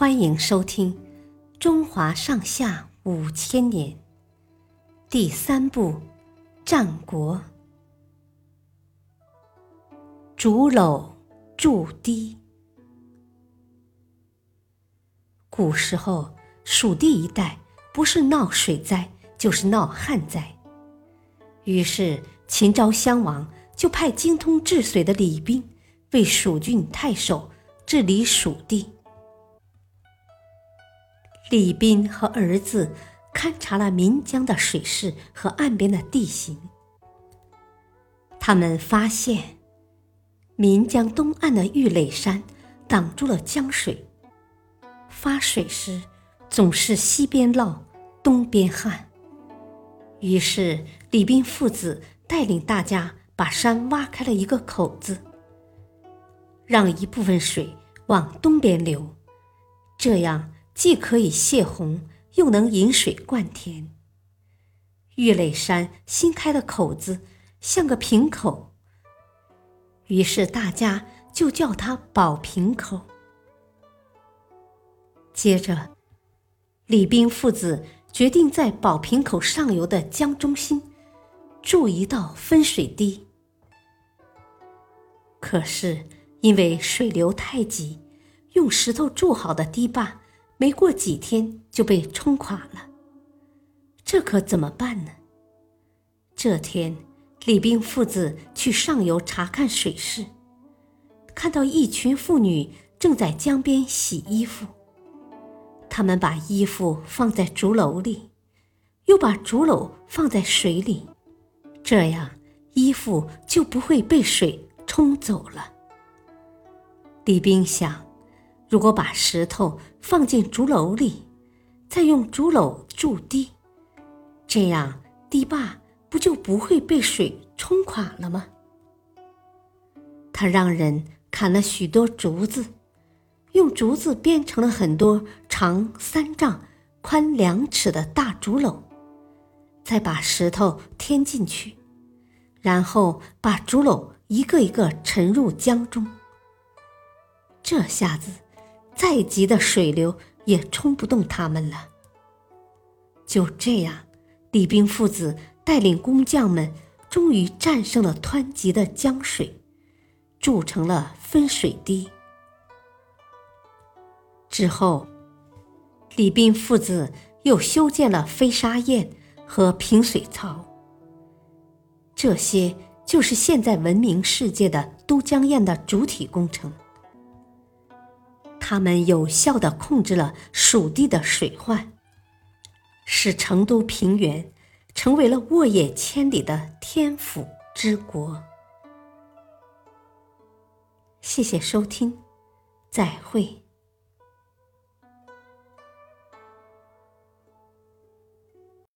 欢迎收听《中华上下五千年》第三部《战国》。竹篓筑堤。古时候，蜀地一带不是闹水灾，就是闹旱灾。于是，秦昭襄王就派精通治水的李冰为蜀郡太守治理蜀地。李斌和儿子勘察了岷江的水势和岸边的地形，他们发现，岷江东岸的玉垒山挡住了江水，发水时总是西边涝，东边旱。于是李斌父子带领大家把山挖开了一个口子，让一部分水往东边流，这样。既可以泄洪，又能引水灌田。玉垒山新开的口子像个瓶口，于是大家就叫它宝瓶口。接着，李冰父子决定在宝瓶口上游的江中心筑一道分水堤。可是因为水流太急，用石头筑好的堤坝。没过几天就被冲垮了，这可怎么办呢？这天，李冰父子去上游查看水势，看到一群妇女正在江边洗衣服。他们把衣服放在竹篓里，又把竹篓放在水里，这样衣服就不会被水冲走了。李冰想。如果把石头放进竹篓里，再用竹篓筑堤，这样堤坝不就不会被水冲垮了吗？他让人砍了许多竹子，用竹子编成了很多长三丈、宽两尺的大竹篓，再把石头添进去，然后把竹篓一个一个沉入江中。这下子。再急的水流也冲不动他们了。就这样，李冰父子带领工匠们，终于战胜了湍急的江水，筑成了分水堤。之后，李冰父子又修建了飞沙堰和平水槽。这些就是现在闻名世界的都江堰的主体工程。他们有效的控制了蜀地的水患，使成都平原成为了沃野千里的天府之国。谢谢收听，再会。